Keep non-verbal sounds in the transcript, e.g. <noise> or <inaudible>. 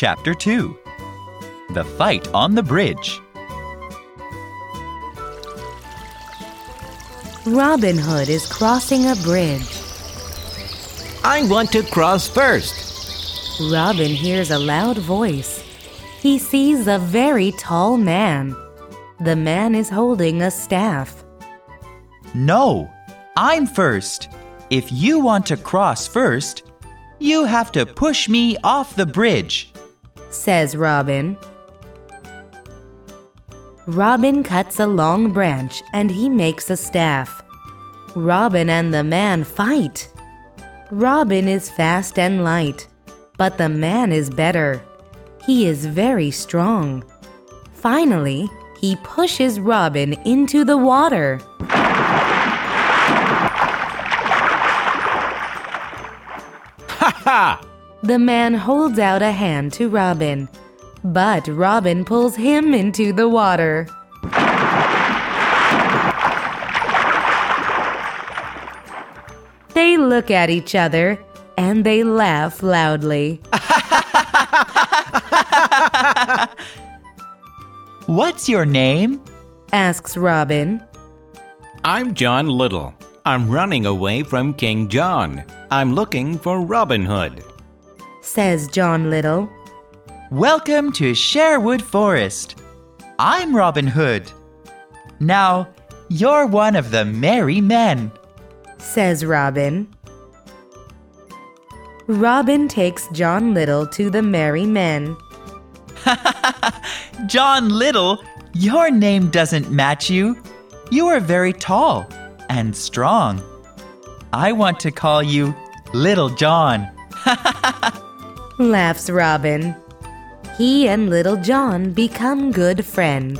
Chapter 2 The Fight on the Bridge. Robin Hood is crossing a bridge. I want to cross first. Robin hears a loud voice. He sees a very tall man. The man is holding a staff. No, I'm first. If you want to cross first, you have to push me off the bridge. Says Robin. Robin cuts a long branch and he makes a staff. Robin and the man fight. Robin is fast and light, but the man is better. He is very strong. Finally, he pushes Robin into the water. Ha ha! The man holds out a hand to Robin, but Robin pulls him into the water. They look at each other and they laugh loudly. <laughs> What's your name? asks Robin. I'm John Little. I'm running away from King John. I'm looking for Robin Hood. Says John Little. Welcome to Sherwood Forest. I'm Robin Hood. Now, you're one of the merry men. says Robin. Robin takes John Little to the merry men. <laughs> John Little, your name doesn't match you. You are very tall and strong. I want to call you Little John. <laughs> laughs Robin. He and Little John become good friends.